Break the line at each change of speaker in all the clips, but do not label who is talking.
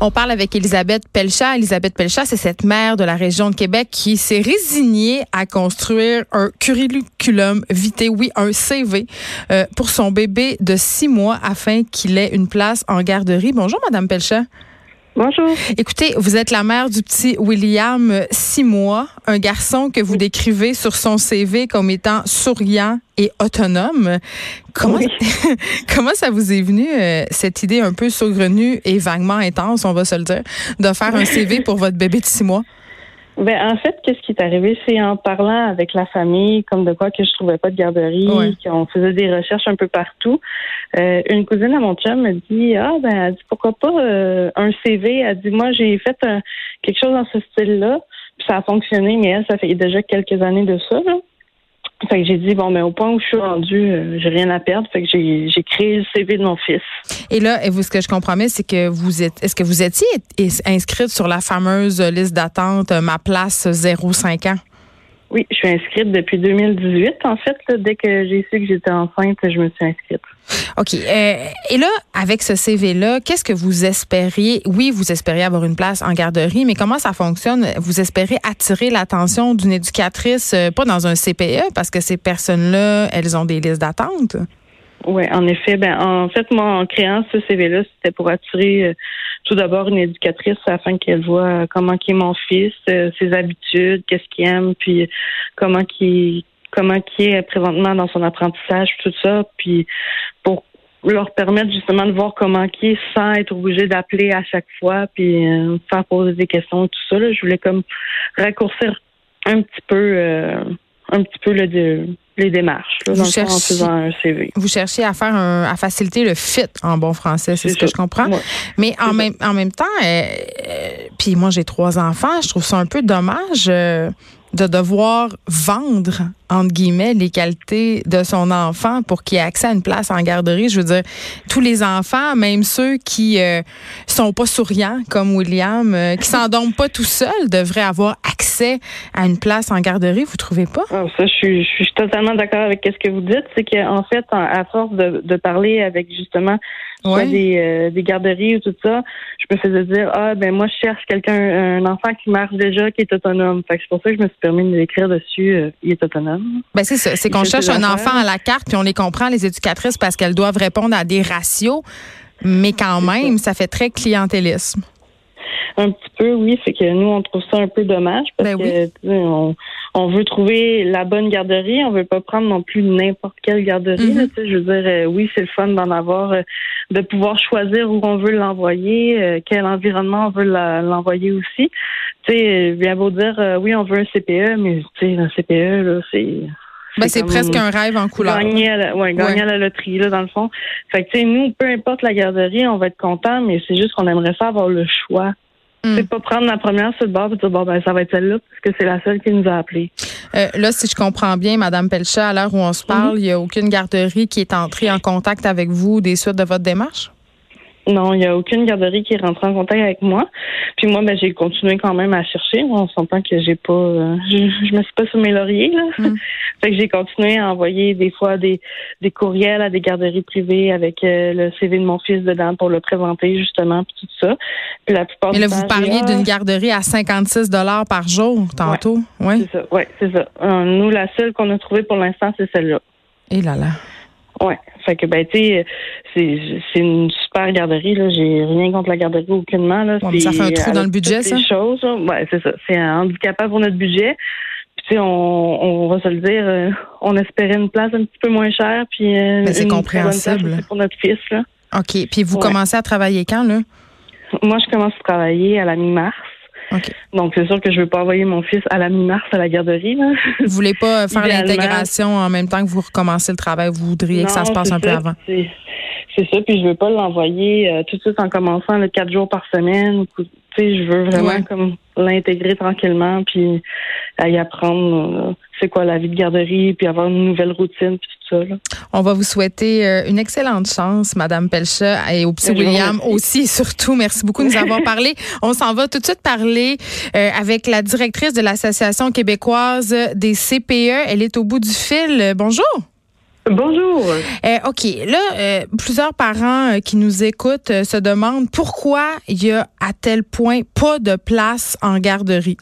On parle avec Elisabeth Pelchat. Elisabeth Pelchat, c'est cette mère de la région de Québec qui s'est résignée à construire un curriculum vitae, oui, un CV euh, pour son bébé de six mois afin qu'il ait une place en garderie. Bonjour, Madame Pelchat.
Bonjour.
Écoutez, vous êtes la mère du petit William, six mois, un garçon que vous décrivez sur son CV comme étant souriant et autonome. Comment, comment ça vous est venu, euh, cette idée un peu saugrenue et vaguement intense, on va se le dire, de faire un CV pour votre bébé de six mois?
Ben, en fait, qu'est-ce qui est arrivé, c'est en parlant avec la famille, comme de quoi que je trouvais pas de garderie, qu'on faisait des recherches un peu partout. Euh, une cousine à mon chum me dit, ah ben, elle dit pourquoi pas euh, un CV. Elle dit, moi j'ai fait quelque chose dans ce style-là, puis ça a fonctionné, mais elle, ça fait déjà quelques années de ça. Là. Fait que j'ai dit, bon, mais au point où je suis rendue, euh, j'ai rien à perdre. Fait que j'ai, j'ai créé le CV de mon fils.
Et là, vous, ce que je comprends c'est que vous êtes, est-ce que vous étiez inscrite sur la fameuse liste d'attente euh, Ma place 05 ans?
Oui, je suis inscrite depuis 2018. En fait, dès que j'ai su que j'étais enceinte, je me suis inscrite.
OK. Euh, et là, avec ce CV-là, qu'est-ce que vous espériez? Oui, vous espériez avoir une place en garderie, mais comment ça fonctionne? Vous espérez attirer l'attention d'une éducatrice, euh, pas dans un CPE, parce que ces personnes-là, elles ont des listes d'attente?
Oui, en effet. Ben, en fait, moi, en créant ce CV-là, c'était pour attirer euh, tout d'abord une éducatrice afin qu'elle voit comment qui est mon fils, ses habitudes, qu'est-ce qu'il aime, puis comment qui comment qui est présentement dans son apprentissage, tout ça, puis pour leur permettre justement de voir comment qui est sans être obligé d'appeler à chaque fois, puis euh, faire poser des questions, tout ça. Là. Je voulais comme raccourcir un petit peu, euh, un petit peu le, les démarches là, vous cherchez, en faisant un CV.
Vous cherchez à faire un, à faciliter le fit en bon français, c'est ce que je comprends. Mais en même, en même temps, euh, puis moi j'ai trois enfants, je trouve ça un peu dommage de devoir vendre, entre guillemets, les qualités de son enfant pour qu'il ait accès à une place en garderie. Je veux dire, tous les enfants, même ceux qui euh, sont pas souriants, comme William, euh, qui s'endorment pas tout seuls, devraient avoir accès à une place en garderie. Vous trouvez pas?
Ah, ça, je suis, je suis totalement d'accord avec ce que vous dites. C'est qu'en fait, à force de, de parler avec justement soit des, euh, des garderies ou tout ça, je me faisais dire ah ben moi je cherche quelqu'un un enfant qui marche déjà qui est autonome. Fait que c'est pour ça que je me suis permis de l'écrire dessus euh, il est autonome.
Ben c'est ça, c'est qu'on cherche un enfant à la carte puis on les comprend les éducatrices parce qu'elles doivent répondre à des ratios, mais quand même ça. fait très clientélisme.
Un petit peu, oui. C'est que nous, on trouve ça un peu dommage parce ben que on, on veut trouver la bonne garderie. On veut pas prendre non plus n'importe quelle garderie. Mm-hmm. je veux dire, euh, oui, c'est le fun d'en avoir, euh, de pouvoir choisir où on veut l'envoyer, euh, quel environnement on veut l'envoyer aussi. Tu sais, bien beau dire, oui, on veut un CPE, mais tu sais, un CPE, là, c'est
ben, c'est presque un rêve en couleur.
Gagner à la, ouais, gagner à la loterie, là, dans le fond. Fait que, tu sais, nous, peu importe la garderie, on va être content, mais c'est juste qu'on aimerait ça avoir le choix Mm. C'est pas prendre la première sur le bord et dire bon ben ça va être celle-là parce que c'est la seule qui nous a appelés.
Euh, là, si je comprends bien, Madame Pelchat, à l'heure où on se parle, mm-hmm. il n'y a aucune garderie qui est entrée en contact avec vous des suites de votre démarche?
Non, il n'y a aucune garderie qui est rentrée en contact avec moi. Puis moi, ben, j'ai continué quand même à chercher. On s'entend que j'ai pas, euh, je, me suis pas sur mes lauriers là. Mm. fait que j'ai continué à envoyer des fois des, des courriels à des garderies privées avec euh, le CV de mon fils dedans pour le présenter justement puis tout ça. Puis la plupart.
Mais là, vous parliez d'une garderie à 56 dollars par jour tantôt,
ouais. C'est ça, ouais, c'est ça. Euh, nous, la seule qu'on a trouvée pour l'instant, c'est celle-là.
Et là là.
Ouais. Fait que ben tu sais, c'est c'est une super garderie là. J'ai rien contre la garderie aucunement là.
ça fait un trou dans le budget ça?
Choses, ouais, c'est ça. C'est un handicapant pour notre budget. Puis tu sais, on, on va se le dire, euh, on espérait une place un petit peu moins chère puis
euh, c'est compréhensible
pour notre fils là.
OK. Puis vous commencez à travailler quand là?
Moi, je commence à travailler à la mi-mars. Donc, c'est sûr que je ne veux pas envoyer mon fils à la mi-mars à la garderie. Là.
Vous voulez pas faire l'intégration en même temps que vous recommencez le travail? Vous voudriez que ça se passe un peu avant?
C'est ça. Puis je veux pas l'envoyer euh, tout de suite en commençant le quatre jours par semaine. tu sais, je veux vraiment comme l'intégrer tranquillement, puis à y apprendre c'est quoi la vie de garderie, puis avoir une nouvelle routine, puis tout ça. Là.
On va vous souhaiter une excellente chance, Madame Pelcha, et au petit William aussi, surtout. Merci beaucoup de nous avoir parlé. On s'en va tout de suite parler avec la directrice de l'Association québécoise des CPE. Elle est au bout du fil. Bonjour.
Bonjour.
Euh, OK. Là, euh, plusieurs parents euh, qui nous écoutent se demandent pourquoi il y a à tel point pas de place en garderie.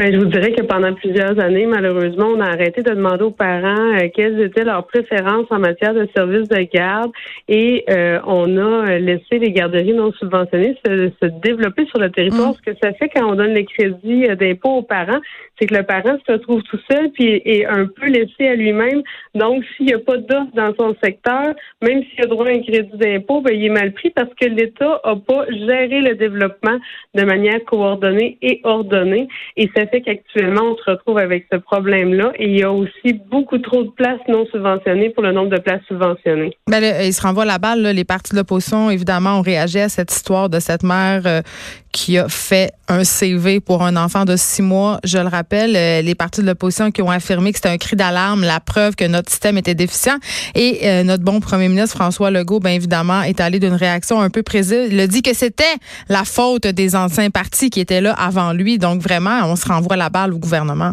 Ben, je vous dirais que pendant plusieurs années, malheureusement, on a arrêté de demander aux parents quelles étaient leurs préférences en matière de services de garde et on a laissé les garderies non subventionnées se, développer sur le territoire. Mm. Ce que ça fait quand on donne les crédits d'impôt aux parents, c'est que le parent se retrouve tout seul puis est un peu laissé à lui-même. Donc, s'il n'y a pas d'offre dans son secteur, même s'il a droit à un crédit d'impôt, ben, il est mal pris parce que l'État n'a pas géré le développement de manière coordonnée et ordonnée. Et ça fait qu'actuellement, on se retrouve avec ce problème-là. Et il y a aussi beaucoup trop de places non subventionnées pour le nombre de places subventionnées.
Ben, il se renvoie la balle. Les partis de l'opposition, évidemment, ont réagi à cette histoire de cette mère euh, qui a fait un CV pour un enfant de six mois. Je le rappelle, euh, les partis de l'opposition qui ont affirmé que c'était un cri d'alarme, la preuve que notre système était déficient. Et euh, notre bon premier ministre François Legault, bien évidemment, est allé d'une réaction un peu précise. Il a dit que c'était la faute des anciens partis qui étaient là avant lui. Donc vraiment, on se renvoie la balle au gouvernement?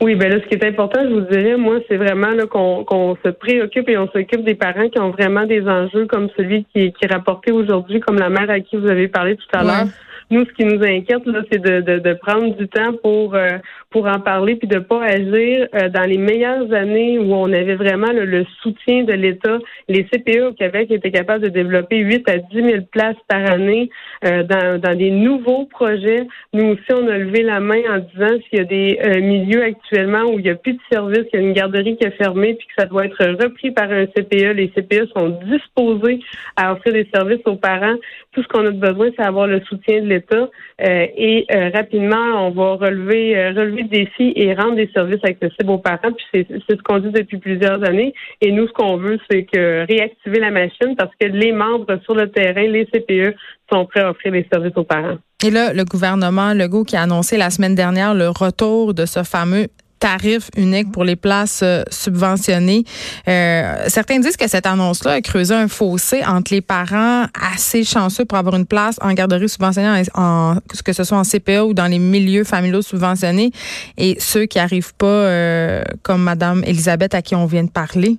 Oui, ben là, ce qui est important, je vous dirais, moi, c'est vraiment qu'on se préoccupe et on s'occupe des parents qui ont vraiment des enjeux comme celui qui, qui est rapporté aujourd'hui, comme la mère à qui vous avez parlé tout à l'heure. Nous, ce qui nous inquiète, là, c'est de, de, de, prendre du temps pour euh, pour en parler puis de pas agir euh, dans les meilleures années où on avait vraiment le soutien de l'État. Les CPE au Québec étaient capables de développer 8 à 10 000 places par année euh, dans, dans des nouveaux projets. Nous aussi, on a levé la main en disant s'il y a des milieux actuellement où il n'y a plus de service, qu'il y a une garderie qui est fermée puis que ça doit être repris par un CPE. Les CPE sont disposés à offrir des services aux parents. Tout ce qu'on a besoin, c'est avoir le soutien de l'État euh, et euh, rapidement, on va relever, euh, relever le et rendre des services accessibles aux parents. Puis c'est ce qu'on dit depuis plusieurs années. Et nous, ce qu'on veut, c'est que réactiver la machine parce que les membres sur le terrain, les CPE, sont prêts à offrir des services aux parents.
Et là, le gouvernement Legault qui a annoncé la semaine dernière le retour de ce fameux tarif unique pour les places euh, subventionnées. Euh, certains disent que cette annonce-là a creusé un fossé entre les parents assez chanceux pour avoir une place en garderie subventionnée, en, que ce soit en CPA ou dans les milieux familiaux subventionnés, et ceux qui arrivent pas, euh, comme Madame Elisabeth à qui on vient de parler.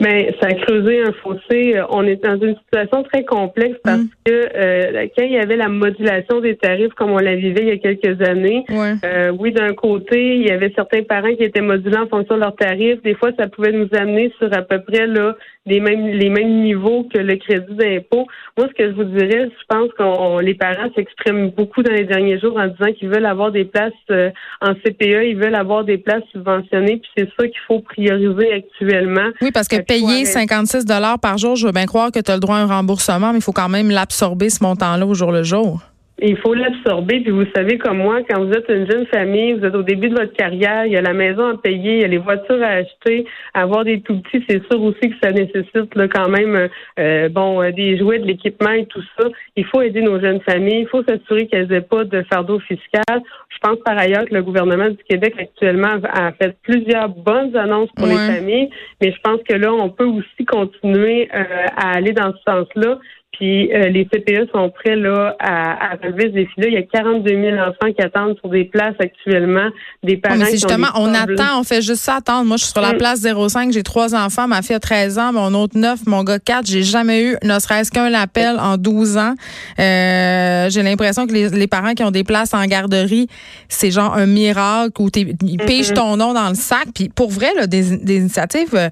Mais ça a creusé un fossé. On est dans une situation très complexe parce mm. que euh, quand il y avait la modulation des tarifs comme on la vivait il y a quelques années, euh, oui, d'un côté, il y avait certains parents qui étaient modulés en fonction de leurs tarifs. Des fois, ça pouvait nous amener sur à peu près là les mêmes les mêmes niveaux que le crédit d'impôt. Moi, ce que je vous dirais, je pense qu'on les parents s'expriment beaucoup dans les derniers jours en disant qu'ils veulent avoir des places euh, en CPE, ils veulent avoir des places subventionnées, puis c'est ça qu'il faut prioriser actuellement.
Oui, parce que payer 56 dollars par jour, je veux bien croire que tu as le droit à un remboursement, mais il faut quand même l'absorber ce montant-là au jour le jour.
Il faut l'absorber, puis vous savez comme moi, quand vous êtes une jeune famille, vous êtes au début de votre carrière, il y a la maison à payer, il y a les voitures à acheter, avoir des tout petits, c'est sûr aussi que ça nécessite là, quand même euh, bon euh, des jouets, de l'équipement et tout ça. Il faut aider nos jeunes familles, il faut s'assurer qu'elles n'aient pas de fardeau fiscal. Je pense par ailleurs que le gouvernement du Québec actuellement a fait plusieurs bonnes annonces pour les familles, mais je pense que là, on peut aussi continuer euh, à aller dans ce sens-là. Puis euh, les CPE sont prêts là à, à relever ce défi-là. Il y a 42 000 enfants qui attendent sur des places actuellement. Des parents mais
justement, on attend, on fait juste ça attendre. Moi, je suis sur la mm. place 05, j'ai trois enfants, ma fille a 13 ans, mon autre 9, mon gars 4. J'ai jamais eu ne serait-ce qu'un appel en 12 ans. Euh, j'ai l'impression que les, les, parents qui ont des places en garderie, c'est genre un miracle où ils mm ton nom dans le sac. Puis pour vrai, là, des, des initiatives euh,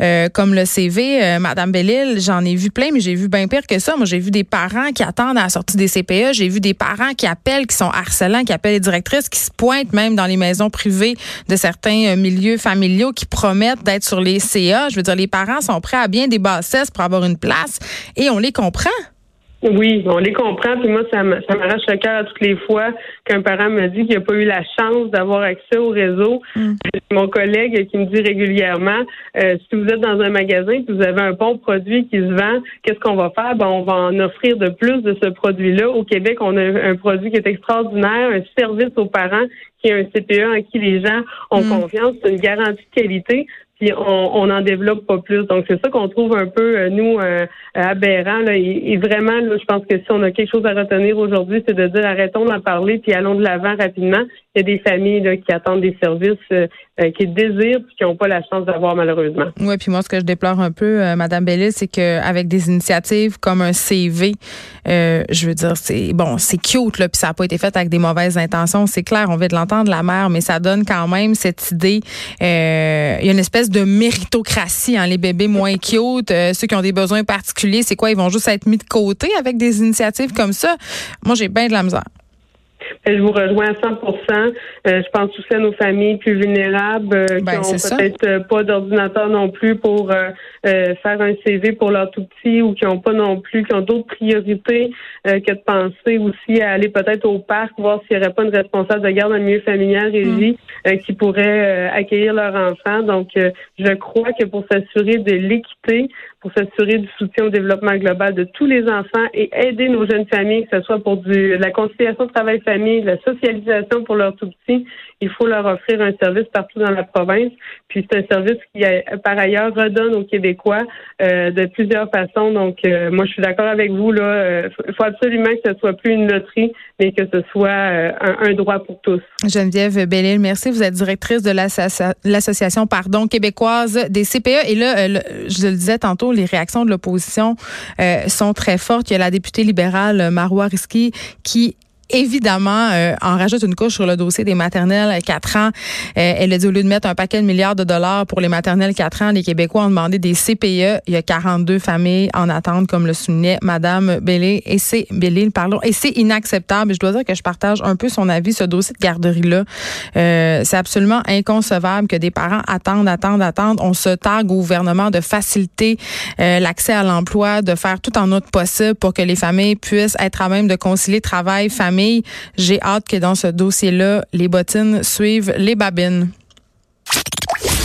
euh comme le CV, euh, Madame Bellil, j'en ai vu plein, mais j'ai vu bien pire que ça. Moi, j'ai vu des parents qui attendent à la sortie des CPE. J'ai vu des parents qui appellent, qui sont harcelants, qui appellent les directrices, qui se pointent même dans les maisons privées de certains euh, milieux familiaux, qui promettent d'être sur les CA. Je veux dire, les parents sont prêts à bien des bassesses pour avoir une place et on les comprend.
Oui, on les comprend. Puis moi, ça m'arrache le cœur à toutes les fois qu'un parent me dit qu'il n'a pas eu la chance d'avoir accès au réseau. Mm. Mon collègue qui me dit régulièrement, euh, si vous êtes dans un magasin et que vous avez un bon produit qui se vend, qu'est-ce qu'on va faire? Ben, on va en offrir de plus de ce produit-là. Au Québec, on a un produit qui est extraordinaire, un service aux parents qui est un CPE en qui les gens ont mm. confiance. C'est une garantie de qualité puis on n'en développe pas plus. Donc c'est ça qu'on trouve un peu euh, nous euh, aberrant là. Et, vraiment, là, je pense que si on a quelque chose à retenir aujourd'hui, c'est de dire arrêtons d'en parler puis allons de l'avant rapidement. Il y a des familles là, qui attendent des services, euh, qui désirent puis qui n'ont pas la chance d'avoir malheureusement.
Oui, puis moi ce que je déplore un peu, Madame Bellis, c'est qu'avec des initiatives comme un CV, je veux dire, c'est bon, c'est cute là, puis ça n'a pas été fait avec des mauvaises intentions. C'est clair, on veut de l'entendre la mère, mais ça donne quand même cette idée. il y a une espèce de méritocratie, hein, les bébés moins cute, euh, ceux qui ont des besoins particuliers, c'est quoi? Ils vont juste être mis de côté avec des initiatives comme ça? Moi, j'ai bien de la misère.
Je vous rejoins à 100% euh, Je pense aussi à nos familles plus vulnérables euh, ben, qui n'ont peut-être pas d'ordinateur non plus pour faire un CV pour leur tout petit ou qui n'ont pas non plus, qui ont d'autres priorités que de penser aussi à aller peut-être au parc, voir s'il n'y aurait pas une responsable de garde le milieu familial régie mm. qui pourrait accueillir leur enfant. Donc, je crois que pour s'assurer de l'équité, pour s'assurer du soutien au développement global de tous les enfants et aider nos jeunes familles, que ce soit pour la conciliation travail-famille, la socialisation pour leurs tout petits, il faut leur offrir un service partout dans la province. Puis c'est un service qui, par ailleurs, redonne aux Québécois euh, de plusieurs façons. Donc, euh, moi, je suis d'accord avec vous. Là, il euh, faut absolument que ce soit plus une loterie, mais que ce soit un, droit pour tous.
Geneviève Bellil, merci. Vous êtes directrice de l'association, pardon, québécoise des CPE. Et là, je le disais tantôt, les réactions de l'opposition sont très fortes. Il y a la députée libérale Marois Risky qui évidemment, euh, en rajoute une couche sur le dossier des maternelles 4 ans. Euh, elle a dit au lieu de mettre un paquet de milliards de dollars pour les maternelles 4 ans, les Québécois ont demandé des CPE. Il y a 42 familles en attente, comme le soulignait Madame Bellé. Et c'est Bellé, pardon. Et c'est inacceptable. Je dois dire que je partage un peu son avis. Ce dossier de garderie-là, euh, c'est absolument inconcevable que des parents attendent, attendent, attendent. On se targue au gouvernement de faciliter l'accès à l'emploi, de faire tout en notre possible pour que les familles puissent être à même de concilier travail, j'ai hâte que dans ce dossier-là, les bottines suivent les babines.